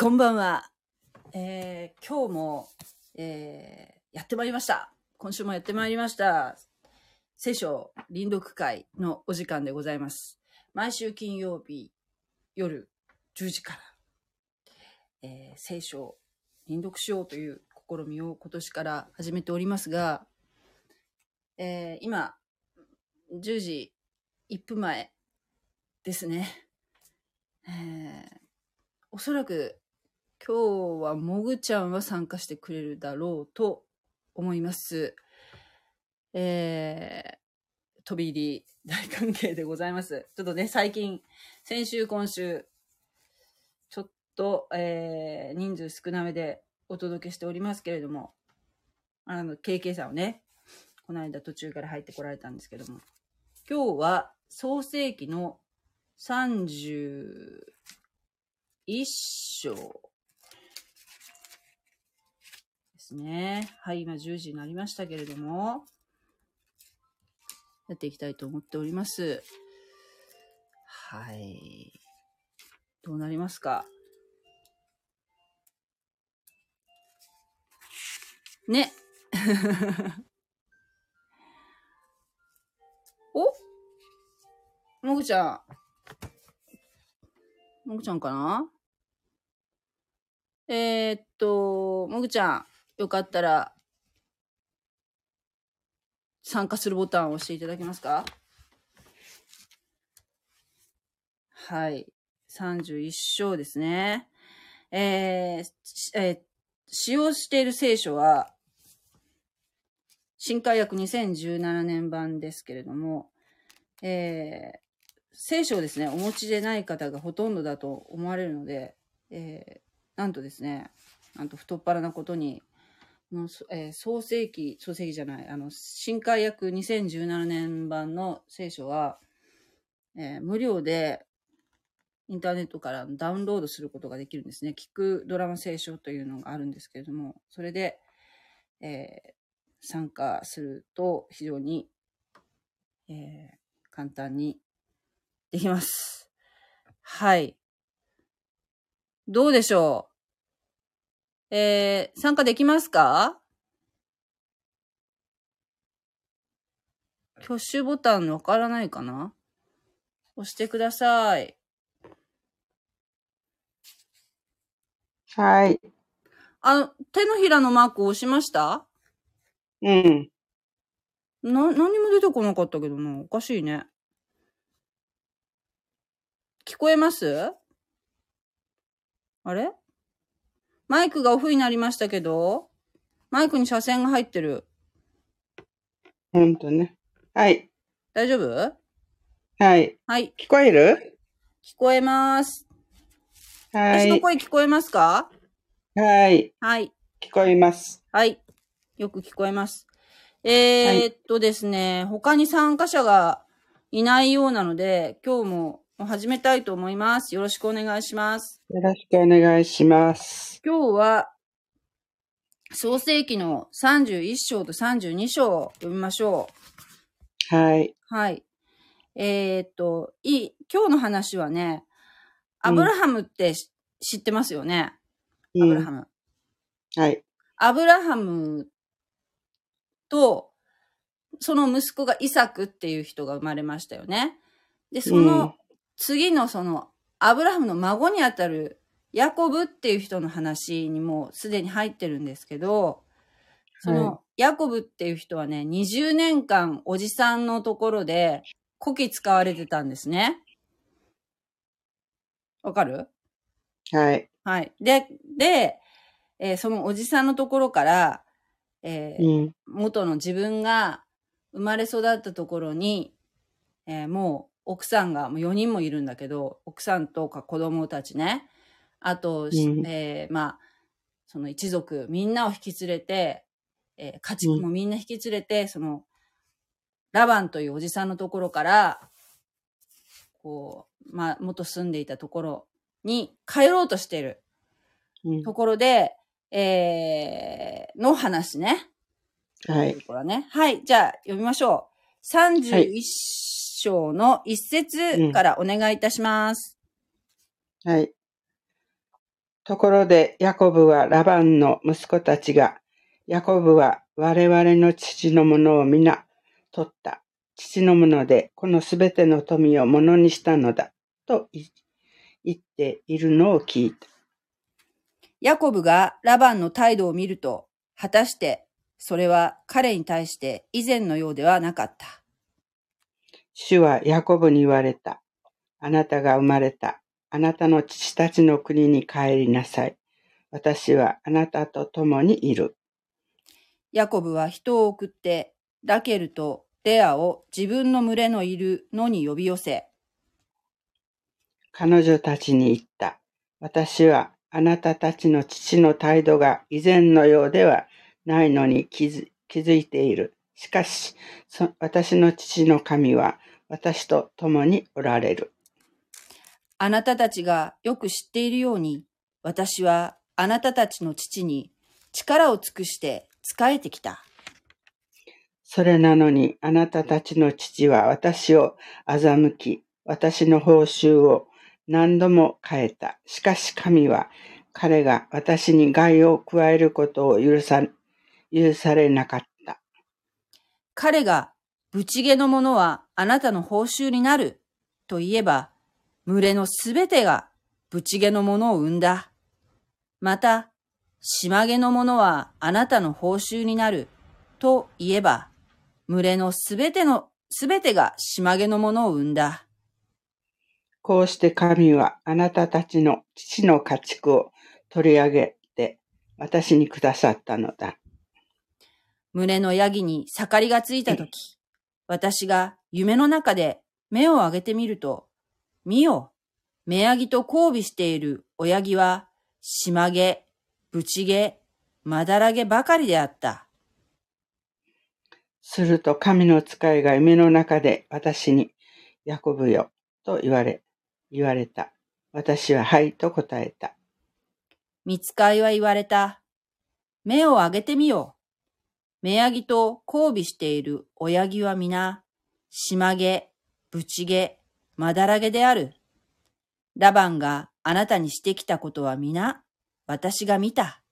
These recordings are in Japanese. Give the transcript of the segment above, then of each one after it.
こんばんは。えー、今日も、えー、やってまいりました。今週もやってまいりました。聖書臨読会のお時間でございます。毎週金曜日夜10時から、えー、聖書臨読しようという試みを今年から始めておりますが、えー、今、10時1分前ですね。えー、おそらく今日はもぐちゃんは参加してくれるだろうと思います。えー、飛び入り大歓迎でございます。ちょっとね、最近、先週、今週、ちょっと、えー、人数少なめでお届けしておりますけれども、あの、KK さんをね、この間途中から入ってこられたんですけども、今日は創世紀の31章ですね。はい、今10時になりましたけれども、やっていきたいと思っております。はい。どうなりますか？ね。お？もぐちゃん。もぐちゃんかな？えー、っと、もぐちゃん、よかったら、参加するボタンを押していただけますか？はい。31章ですね。えーえー使用している聖書は、新海訳2017年版ですけれども、えー聖書をですね、お持ちでない方がほとんどだと思われるので、えーなんとですね、なんと太っ腹なことに、のえー創世記、創世記じゃない、あの、新海訳2017年版の聖書は、えー無料でインターネットからダウンロードすることができるんですね。聞くドラマ聖書というのがあるんですけれども、それで、えー参加すると非常に、え簡単にできます。はい。どうでしょう？えー参加できますか？挙手ボタンわからないかな？押してください。はい。あの、手のひらのマーク押しました？うん。な、何も出てこなかったけどな。おかしいね。聞こえます？あれ？マイクがオフになりましたけど、マイクに車線が入ってる。ほんとね。はい。大丈夫？はい。はい。聞こえる？聞こえます。はい。私の声聞こえますか？はい。はい。聞こえます。はい。よく聞こえます。えー、っとですね、他に参加者がいないようなので、今日も始めたいと思います。よろしくお願いします。よろしくお願いします。今日は、創世記の31章と32章を読みましょはい。う。はい。えー、っと、いい、今日の話はね、アブラハムってし知ってますよね？アブラハうん。ム。はい。アブラハムと、その息子がイサクっていう人が生まれましたよね。で、そうんの次のその、アブラハムの孫にあたるヤコブっていう人の話にもうすでに入ってるんですけど、その、はヤコブっていう人はね、20年間おじさんのところで古希使われてたんですね。わかる？はい。はい。で、で、えーそのおじさんのところから、えーうん。元の自分が生まれ育ったところに、えーもう奥さんがもう4人もいるんだけど、奥さんとか子供たちね、あと、しうんえーまあ、その一族みんなを引き連れて、えー家畜もみんな引き連れて、その、ラバンというおじさんのところから、こう、まあ、元住んでいたところに帰ろうとしているうんところで、えー、の話ね。はい。ところね。はい。じゃあ、読みましょう。31章の一節からお願いいたします。はい。ところで、ヤコブはラバンの息子たちが、ヤコブは我々の父のものを皆取った。父のもので、このすべての富をものにしたのだ。と言っているのを聞いた。ヤコブがラバンの態度を見ると、果たしてそれは彼に対して以前のようではなかった。主はヤコブに言われた。あなたが生まれた。あなたの父たちの国に帰りなさい。私はあなたと共にいる。ヤコブは人を送って、ラケルとレアを自分の群れのいるのに呼び寄せ、彼女たちに言った。私はあなたたちの父の態度が以前のようではないのに気づ気づいている。しかし、私の父の神は私と共におられる。あなたたちがよく知っているように、私はあなたたちの父に力を尽くして仕えてきた。それなのにあなたたちの父は私を欺き、私の報酬を何度も変えた。しかし神は彼が私に害を加えることを許さ、許されなかった。彼が、ぶち毛のものはあなたの報酬になると言えば、群れのすべてがぶち毛のものを生んだ。また、島毛のものはあなたの報酬になると言えば、群れのすべての、すべてが島毛のものを生んだ。こうして神はあなたたちの父の家畜を取り上げて私にくださったのだ。胸のヤギに盛りがついたとき、私が夢の中で目を上げてみると、見よ、目ヤギと交尾している親木は、島毛、ぶち毛、まだら毛ばかりであった。すると神の使いが夢の中で私に、ヤコブよ、と言われ、言われた。私ははいと答えた。見つかいは言われた。目を上げてみよう。目ヤギと交尾している親木は皆、島毛、ぶち毛、まだら毛である。ラバンがあなたにしてきたことは皆、私が見た。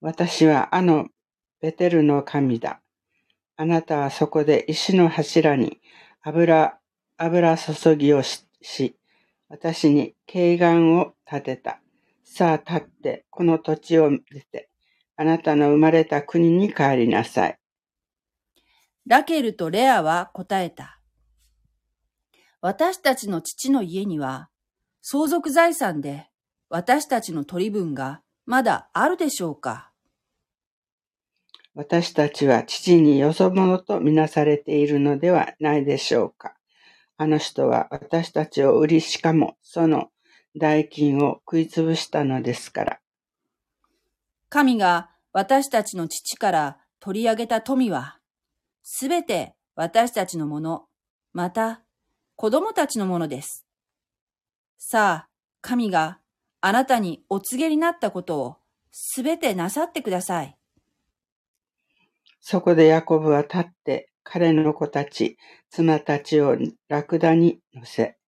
私はあのベテルの神だ。あなたはそこで石の柱に油、油注ぎをし、私に慶願を立てた。さあ立って、この土地を出て、あなたの生まれた国に帰りなさい。ラケルとレアは答えた。私たちの父の家には、相続財産で私たちの取り分がまだあるでしょうか私たちは父によそ者とみなされているのではないでしょうか。あの人は私たちを売り、しかもその代金を食いつぶしたのですから。神が私たちの父から取り上げた富は、すべて私たちのもの、また子供たちのものです。さあ、神があなたにお告げになったことをすべてなさってください。そこでヤコブは立って彼の子たち、妻たちをラクダに乗せ、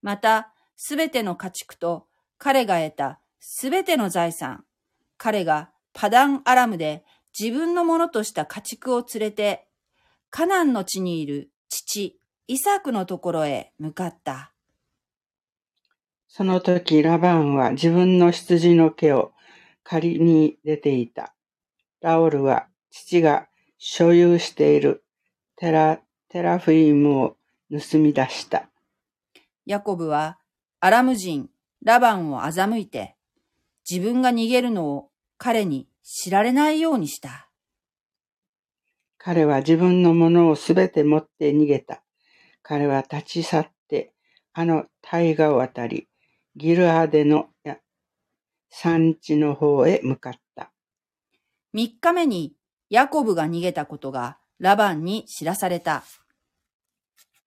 また、すべての家畜と彼が得たすべての財産、彼がパダンアラムで自分のものとした家畜を連れて、カナンの地にいる父、イサクのところへ向かった。その時、ラバンは自分の羊の毛を借りに出ていた。ラオルは父が所有しているテラテラフィームを盗み出した。ヤコブはアラム人ラバンを欺いて、自分が逃げるのを彼に知られないようにした。彼は自分のものをすべて持って逃げた。彼は立ち去って、あの大河を渡り、ギルアデの山地の方へ向かった。三日目にヤコブが逃げたことがラバンに知らされた。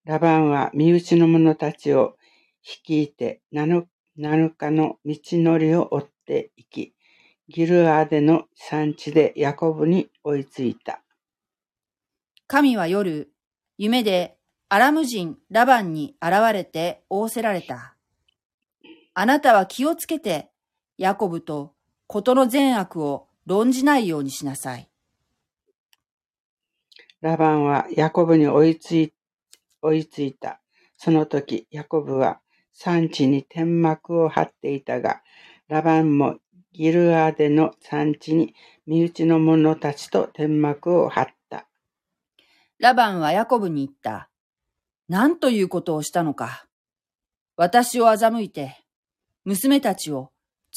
ラバンは身内の者たちを率いて7日の道のりを追っていき、ギルアーデの産地でヤコブに追いついた。神は夜、夢でアラム人ラバンに現れて仰せられた。あなたは気をつけて、ヤコブとことの善悪を論じないようにしなさい。ラバンはヤコブに追いつい追いついた。その時、ヤコブは産地に天幕を張っていたが、ラバンもギルアデの産地に身内の者たちと天幕を張った。ラバンはヤコブに言った。何ということをしたのか。私を欺いて、娘たちを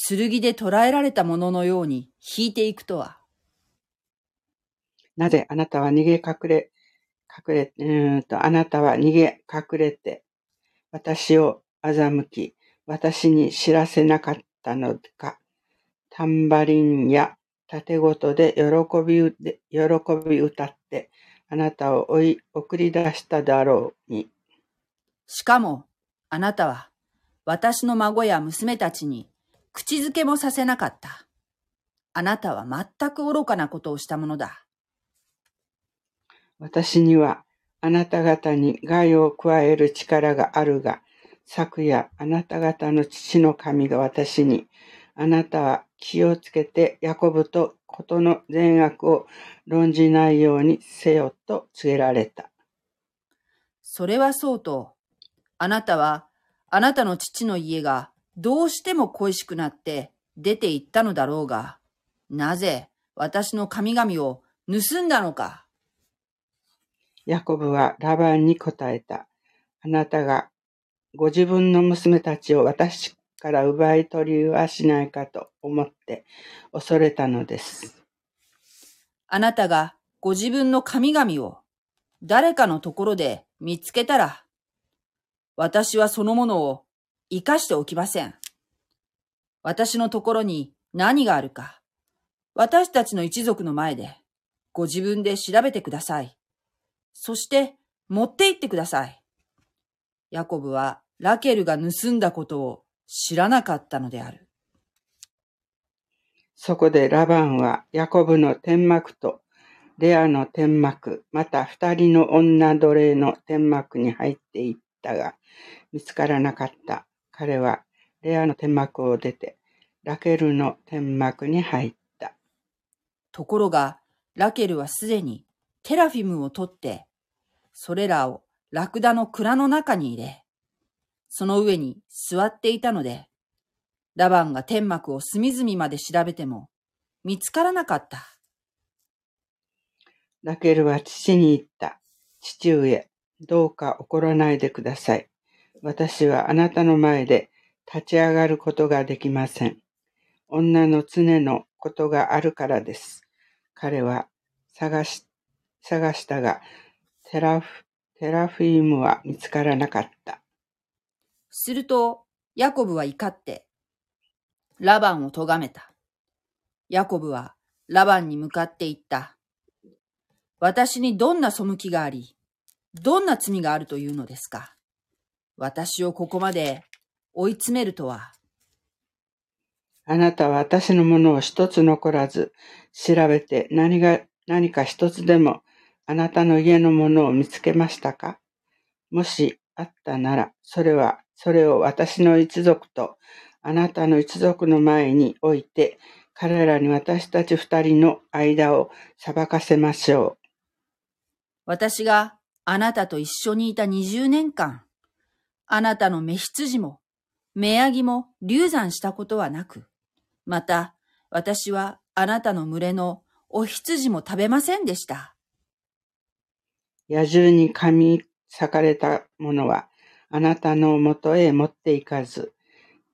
剣で捕らえられたもののように引いていくとは。なぜあなたは逃げ隠れ、隠れ、うんと、あなたは逃げ隠れて、私を欺き、私に知らせなかったのか。タンバリンや盾ごとで喜びで、喜び歌って、あなたを追い、送り出しただろうに。しかも、あなたは、私の孫や娘たちに、口づけもさせなかった。あなたは全く愚かなことをしたものだ。私には、あなた方に害を加える力があるが、昨夜あなた方の父の神が私に、あなたは気をつけてヤコブとことの善悪を論じないようにせよと告げられた。それはそうと、あなたはあなたの父の家がどうしても恋しくなって出て行ったのだろうが、なぜ私の神々を盗んだのか。ヤコブはラバンに答えた。あなたがご自分の娘たちを私から奪い取りはしないかと思って恐れたのです。あなたがご自分の神々を誰かのところで見つけたら、私はそのものを生かしておきません。私のところに何があるか、私たちの一族の前でご自分で調べてください。そして持って行ってください。ヤコブはラケルが盗んだことを知らなかったのである。そこでラバンはヤコブの天幕とレアの天幕、また二人の女奴隷の天幕に入っていったが、見つからなかった。彼はレアの天幕を出て、ラケルの天幕に入った。ところが、ラケルはすでにテラフィムを取って、それらをラクダの蔵の中に入れ、その上に座っていたので、ラバンが天幕を隅々まで調べても見つからなかった。ラケルは父に言った。父上、どうか怒らないでください。私はあなたの前で立ち上がることができません。女の常のことがあるからです。彼は探し、探したが、テラフ、テラフィームは見つからなかった。すると、ヤコブは怒って、ラバンを咎めた。ヤコブはラバンに向かって言った。私にどんな背きがあり、どんな罪があるというのですか私をここまで追い詰めるとは。あなたは私のものを一つ残らず調べて何が、何か一つでもあなたの家のものを見つけましたかもしあったなら、それは、それを私の一族とあなたの一族の前に置いて、彼らに私たち二人の間を裁かせましょう。私があなたと一緒にいた二十年間、あなたの目羊も、目ヤギも流産したことはなく、また、私はあなたの群れのお羊も食べませんでした。野獣に噛み裂かれたものは、あなたのもとへ持っていかず、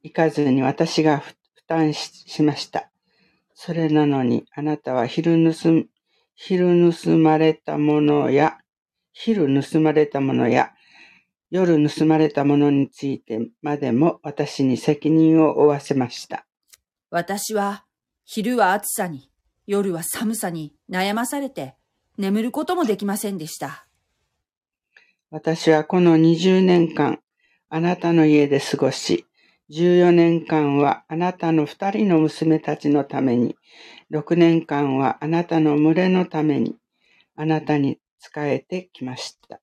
行かずに私が負担しました。それなのに、あなたは昼盗昼盗まれたものや、昼盗まれたものや、夜盗まれたものについてまでも私に責任を負わせました。私は昼は暑さに、夜は寒さに悩まされて眠ることもできませんでした。私はこの20年間あなたの家で過ごし、14年間はあなたの二人の娘たちのために、6年間はあなたの群れのために、あなたに仕えてきました。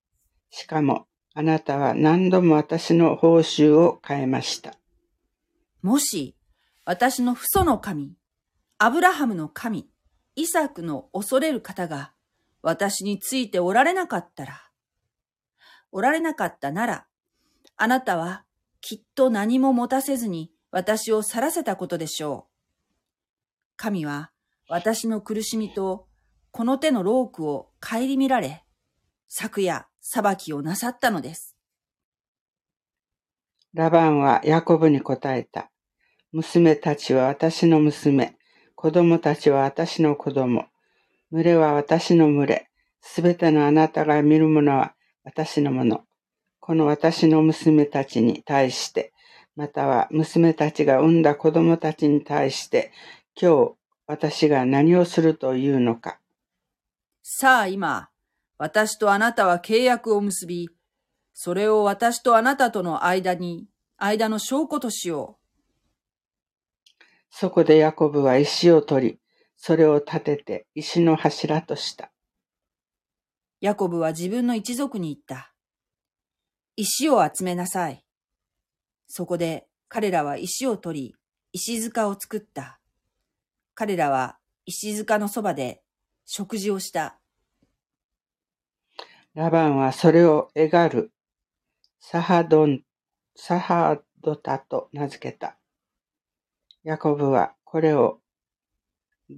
しかも、あなたは何度も私の報酬を変えました。もし、私の父祖の神、アブラハムの神、イサクの恐れる方が私についておられなかったら、おられなかったなら、あなたはきっと何も持たせずに私を去らせたことでしょう。神は私の苦しみとこの手のロークを顧みられ、昨夜裁きをなさったのです。ラバンはヤコブに答えた。娘たちは私の娘、子供たちは私の子供、群れは私の群れ、すべてのあなたが見るものは私のもの。この私の娘たちに対して、または娘たちが産んだ子供たちに対して、今日私が何をするというのか。さあ今、私とあなたは契約を結び、それを私とあなたとの間に、間の証拠としよう。そこでヤコブは石を取り、それを立てて石の柱とした。ヤコブは自分の一族に言った。石を集めなさい。そこで彼らは石を取り、石塚を作った。彼らは石塚のそばで食事をした。ラバンはそれをエガル、サハドン、サハドタと名付けた。ヤコブはこれを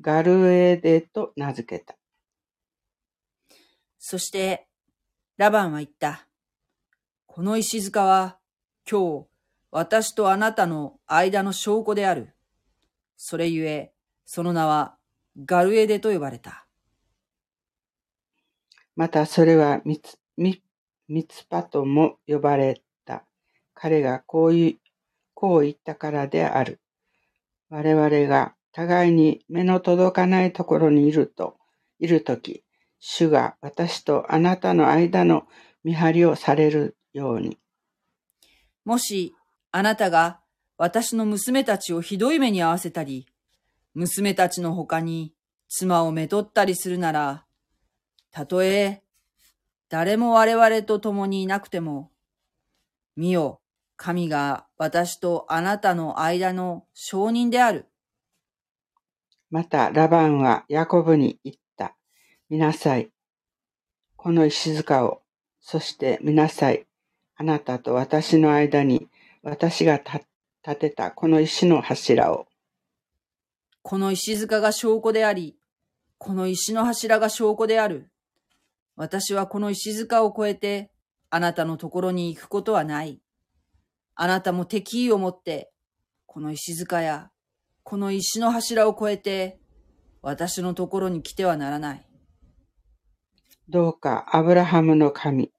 ガルエデと名付けた。そして、ラバンは言った。この石塚は今日私とあなたの間の証拠である。それゆえ、その名はガルエデと呼ばれた。またそれはミツミミツパとも呼ばれた。彼がこういう、こう言ったからである。我々が互いに目の届かないところにいると、いるとき、主が私とあなたの間の見張りをされるように。もし、あなたが私の娘たちをひどい目に遭わせたり、娘たちの他に妻をめとったりするなら、たとえ、誰も我々と共にいなくても、見よ、神が私とあなたの間の証人である。また、ラバンはヤコブに言った。見なさい。この石塚を、そして見なさい。あなたと私の間に私が立てたこの石の柱を。この石塚が証拠であり、この石の柱が証拠である。私はこの石塚を越えて、あなたのところに行くことはない。あなたも敵意を持って、この石塚や、この石の柱を越えて、私のところに来てはならない。どうか、アブラハムの神、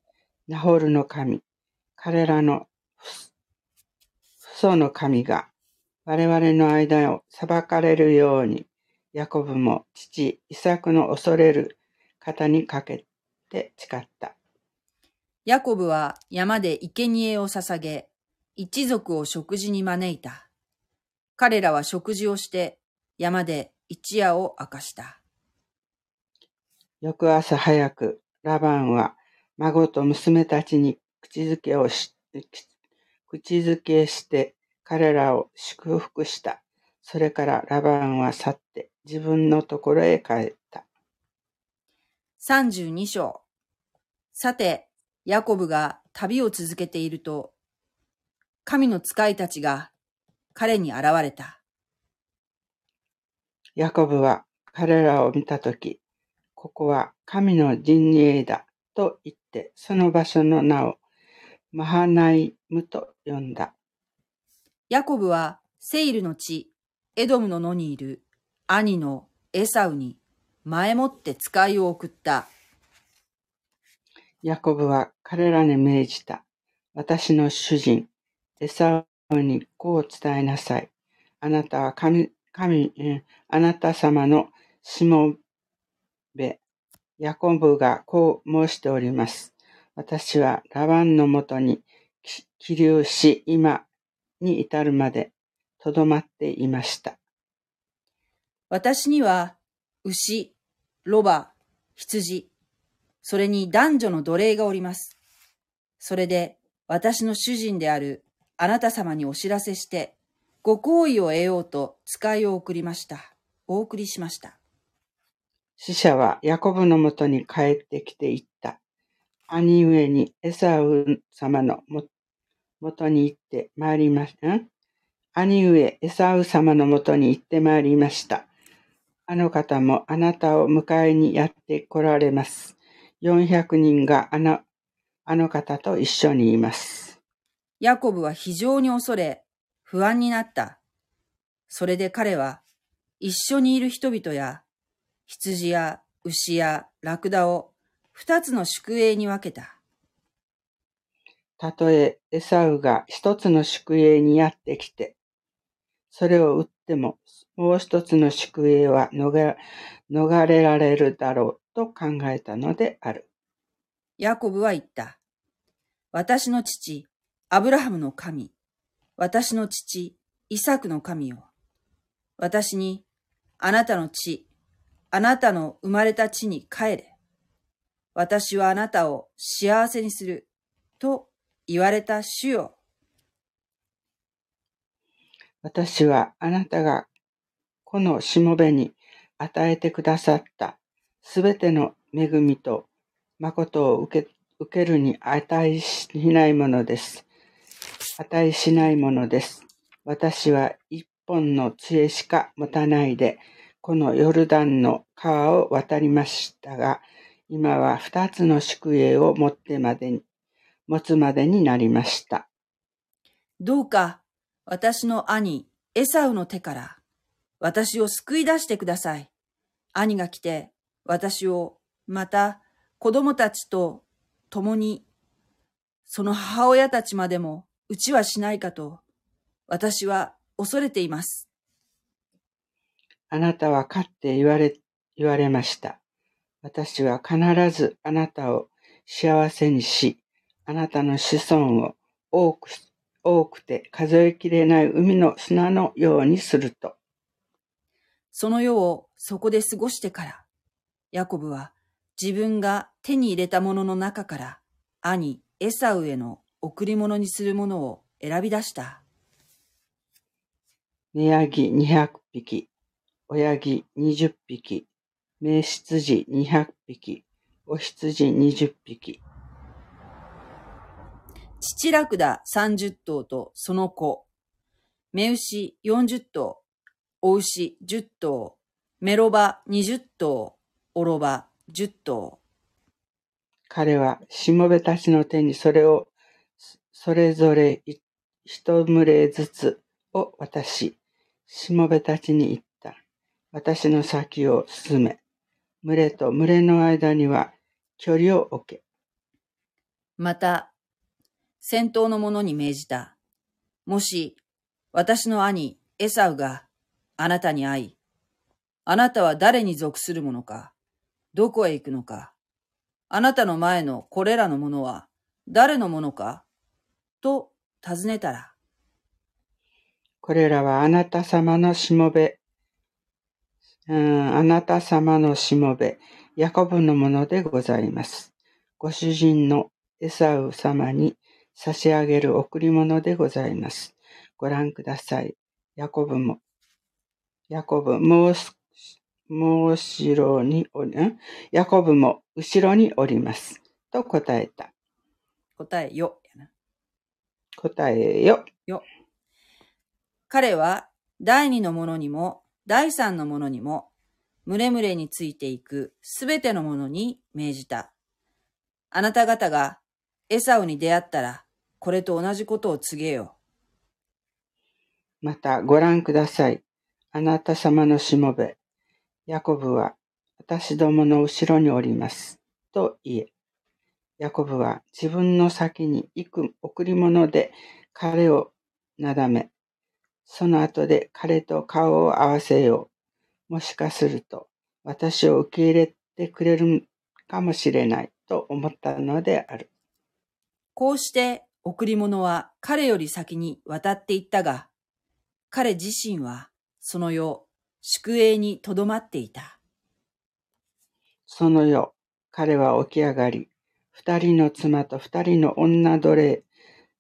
ナホルの神、彼らの父祖の神が我々の間を裁かれるように、ヤコブも父イサクの恐れる方にかけて誓った。ヤコブは山で生贄を捧げ、一族を食事に招いた。彼らは食事をして山で一夜を明かした。翌朝早く、ラバンは孫と娘たちに口づけをし、口づけして彼らを祝福した。それからラバンは去って自分のところへ帰った。32章さて、ヤコブが旅を続けていると、神の使いたちが彼に現れた。ヤコブは彼らを見たとき、ここは神の陣営だと言って、その場所の名をマハナイムと呼んだ。ヤコブはセイルの地、エドムの野にいる兄のエサウに前もって使いを送った。ヤコブは彼らに命じた。私の主人、エサウにこう伝えなさい。あなたは神、神、あなた様のしもべ、ヤコブがこう申しております。私はラバンのもとに起立し、今に至るまでとどまっていました。私には牛、ロバ、羊、それに男女の奴隷がおります。それで私の主人であるあなた様にお知らせして、ご好意を得ようと使いを送りました。お送りしました。死者はヤコブのもとに帰ってきていった。兄上にエサウ様のもとに行ってまいりました。兄上エサウ様のもとに行ってまいりました。あの方もあなたを迎えにやって来られます。400人があのあの方と一緒にいます。ヤコブは非常に恐れ、不安になった。それで彼は、一緒にいる人々や、羊や牛やラクダを二つの宿営に分けた。たとえエサウが一つの宿営にやってきて、それを撃っても、もう一つの宿営は逃れられるだろうと考えたのである。ヤコブは言った。私の父、アブラハムの神、私の父、イサクの神よ。私に、あなたの地、あなたの生まれた地に帰れ。私はあなたを幸せにする。と言われた主よ。私はあなたがこのしもべに与えてくださったすべての恵みと誠を受け受けるに値しないものです。値しないものです。私は一本の杖しか持たないで、このヨルダンの川を渡りましたが、今は二つの宿営を持ってまでに、持つまでになりました。どうか、私の兄、エサウの手から、私を救い出してください。兄が来て、私を、また、子供たちと共に、その母親たちまでも、うちはしないかと、私は恐れています。あなたは勝って言われ、言われました。私は必ずあなたを幸せにし、あなたの子孫を多く、多くて数えきれない海の砂のようにすると。その世をそこで過ごしてから、ヤコブは自分が手に入れたものの中から兄エサウへの贈り物にするものを選び出した。ネヤギ200匹、親木20匹、雌羊200匹、お羊20匹。父ラクダ30頭とその子、雌牛40頭、お牛10頭、メロバ20頭、オロバ10頭。彼はしもべたちの手にそれをそれぞれ一群れずつを渡し、しもべたちに言った。私の先を進め。群れと群れの間には距離を置け。また、先頭の者に命じた。もし、私の兄、エサウがあなたに会い、あなたは誰に属するものか、どこへ行くのか、あなたの前のこれらのものは誰のものか、と尋ねたら。これらはあなた様のしもべ、うん、あなた様のしもべ、ヤコブのものでございます。ご主人のエサウ様に差し上げる贈り物でございます。ご覧ください。ヤコブも、ヤコブ、もうもう後ろにおり、ん？ヤコブも後ろにおります。と答えた。答えよ。答えよ。よ。彼は第二のものにも第三のものにも、群れ群れについていくすべてのものに命じた。あなた方がエサウに出会ったら、これと同じことを告げよう。またご覧ください。あなた様のしもべ、ヤコブは私どもの後ろにおります。と言え。ヤコブは自分の先に行く贈り物で彼をなだめ、その後で彼と顔を合わせよう。もしかすると私を受け入れてくれるかもしれないと思ったのである。こうして贈り物は彼より先に渡っていったが、彼自身はその夜、宿営にとどまっていた。その夜、彼は起き上がり、二人の妻と二人の女奴隷、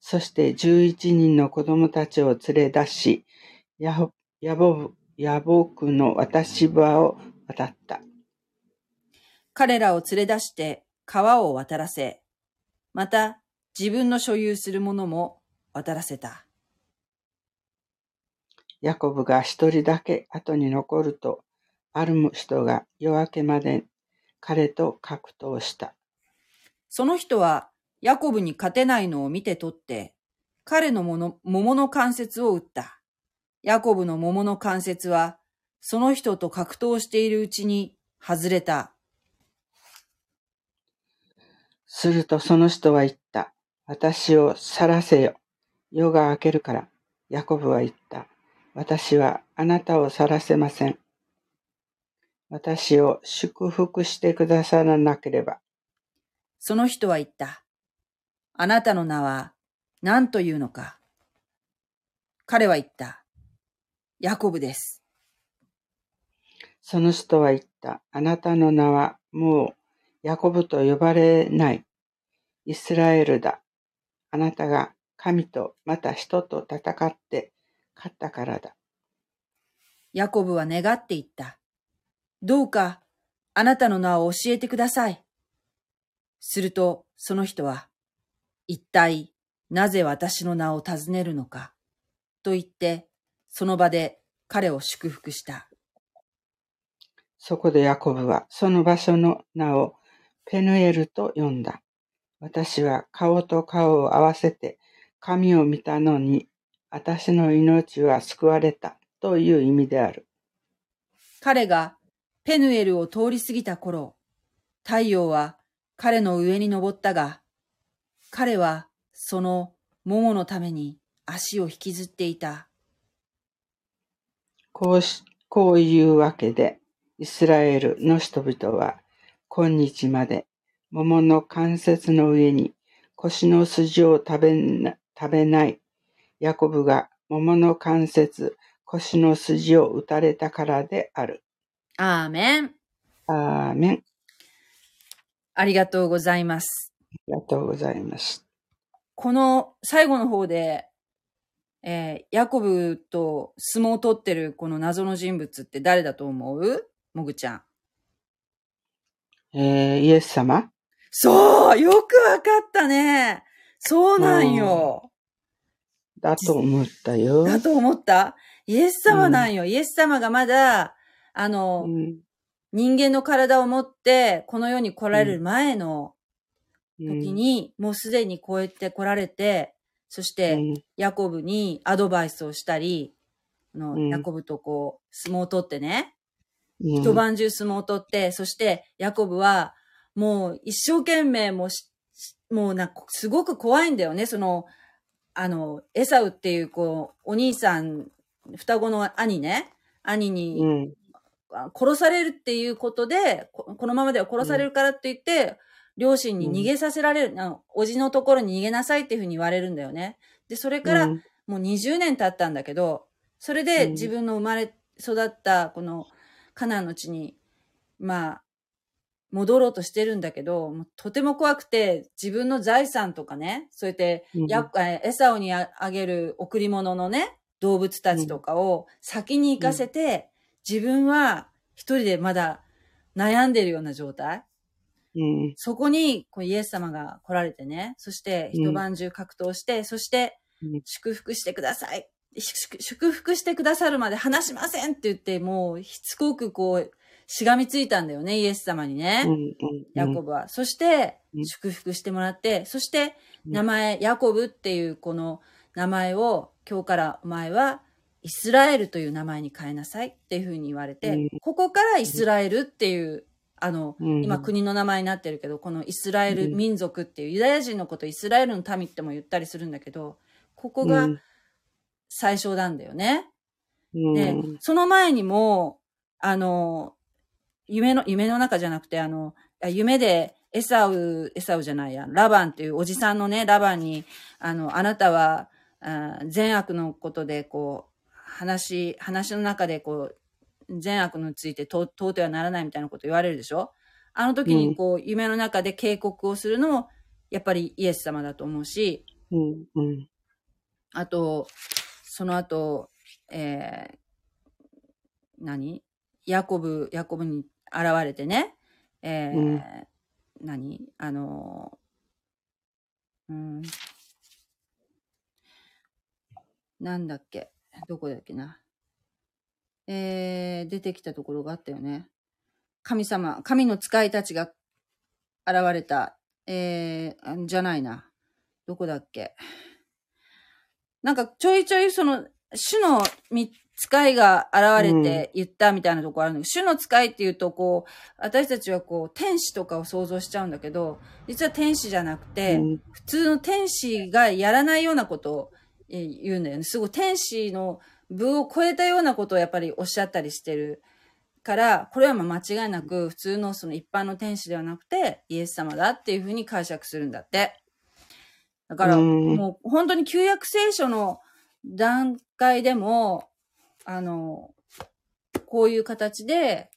そして十一人の子供たちを連れ出し、ヤホヤボブヤボクの渡し場を渡った。彼らを連れ出して川を渡らせ、また自分の所有するものも渡らせた。ヤコブが一人だけ後に残ると、ある人が夜明けまで彼と格闘した。その人はヤコブに勝てないのを見て取って、彼のもの桃の関節を打った。ヤコブの桃の関節は、その人と格闘しているうちに外れた。するとその人は言った。私を去らせよ。夜が明けるから。ヤコブは言った。私はあなたを去らせません。私を祝福してくださらなければ。その人は言った。あなたの名は何というのか。彼は言った。ヤコブです。その人は言った。あなたの名はもうヤコブと呼ばれない。イスラエルだ。あなたが神とまた人と戦って勝ったからだ。ヤコブは願って言った。どうか、あなたの名を教えてください。すると、その人は、一体、なぜ私の名を尋ねるのか、と言って、その場で彼を祝福した。そこでヤコブはその場所の名をペヌエルと呼んだ。私は顔と顔を合わせて神を見たのに、私の命は救われたという意味である。彼がペヌエルを通り過ぎた頃、太陽は彼の上に登ったが、彼はその桃のために足を引きずっていた。こうし、こういうわけで、イスラエルの人々は、今日まで桃の関節の上に腰の筋を食べな食べないヤコブが桃の関節、腰の筋を打たれたからである。アーメン。アーメン。ありがとうございます。ありがとうございます。この最後の方で、えーヤコブと相撲を取ってるこの謎の人物って誰だと思う？もぐちゃん。えーイエス様？そうよくわかったねそうなんよ。だと思ったよ。だと思った？イエス様なんよ。イエス様がまだ、あの、うん人間の体を持って、この世に来られる前の時に、もうすでにこうやって来られて、そして、うん。ヤコブにアドバイスをしたり、あのうん。ヤコブとこう、相撲を取ってね、うん。一晩中相撲を取って、そして、ヤコブは、もう一生懸命ももうなんか、すごく怖いんだよね、その、あの、エサウっていう、こう、お兄さん、双子の兄ね、兄に、殺されるっていうことで、ここのままでは殺されるからって言って、両親に逃げさせられる、あの、おじのところに逃げなさいっていうふうに言われるんだよね。で、それから、うん。もう20年経ったんだけど、それでうん。自分の生まれ育ったこのカナンの地に、まあ、戻ろうとしてるんだけど、もうとても怖くて、自分の財産とかね、そうやって、うん。やえエサオにああげる贈り物のね、動物たちとかを先に行かせて、自分は一人でまだ悩んでるような状態。うん。そこにこうイエス様が来られてね、そして一晩中格闘して、そしてうん。祝福してください。祝祝福してくださるまで話しませんって言って、もうしつこくこう、しがみついたんだよね、イエス様にね。うんうん。ヤコブは。そしてう、ん。祝福してもらって、そして、うん。名前、ヤコブっていうこの名前を、今日からお前は、イスラエルという名前に変えなさいっていうふうに言われて、うん。ここからイスラエルっていう、あの、うん。今国の名前になってるけど、このイスラエルうん。民族っていう、ユダヤ人のことイスラエルの民っても言ったりするんだけど、ここがうん。最初なんだよね。うん。で、その前にも、あの、夢の、夢の中じゃなくて、あの、あ夢でエサウ、エサウじゃないや、ラバンっていうおじさんのね、ラバンに、あの、あなたは、あ善悪のことで、こう、話、話の中で、こう、善悪について問問うてはならないみたいなこと言われるでしょ？あの時に、こう、夢の中で警告をするのも、やっぱりイエス様だと思うし、うんうん。あと、その後、えー、何？ヤコブ、ヤコブに現れてね、えーうん。何？あの、うん、なんだっけ？どこだっけな？えー、出てきたところがあったよね。神様、神の使いたちが現れた、えー、あじゃないな。どこだっけ。なんかちょいちょいその、主のみ使いが現れて言ったみたいなとこあるんだけど、主の使いっていうとこう、私たちはこう、天使とかを想像しちゃうんだけど、実は天使じゃなくて、うん普通の天使がやらないようなことをえー言うんだよね。すごい天使の部を超えたようなことをやっぱりおっしゃったりしてるから、これはまあ間違いなく普通のその一般の天使ではなくてイエス様だっていうふうに解釈するんだって。だからうんもう本当に旧約聖書の段階でも、あの、こういう形で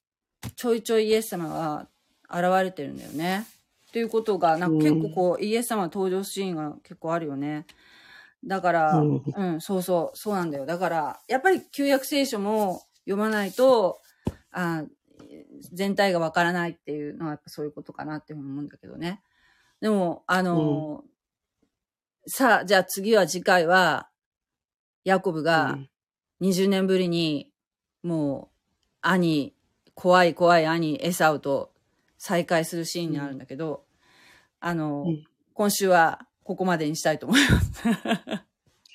ちょいちょいイエス様が現れてるんだよね。っていうことが、なんか結構こう、イエス様の登場シーンが結構あるよね。だから、うんうん、そうそう、そうなんだよ。だから、やっぱり旧約聖書も読まないと、あ全体がわからないっていうのはやっぱそういうことかなって思うんだけどね。でも、あのさあ、じゃあ次は次回は、ヤコブが20年ぶりに、もう、兄、怖い怖い兄、エサウと再会するシーンになるんだけど、あの、うん今週はここまでにしたいと思います。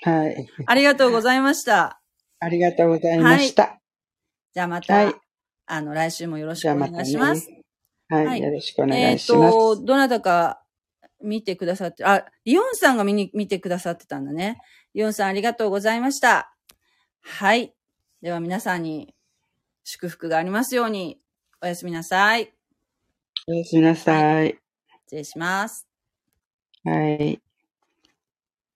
はい。ありがとうございました。ありがとうございました。じゃあまた、はいあの、来週もよろしくお願いします。。はい、はいよろしくお願えっ、いします。と、どなたか見てくださって、あ、リオンさんが見に、見てくださってたんだね。リオンさんありがとうございました。はい。では皆さんに祝福がありますように、おやすみなさい。おやすみなさい。失礼します。はい。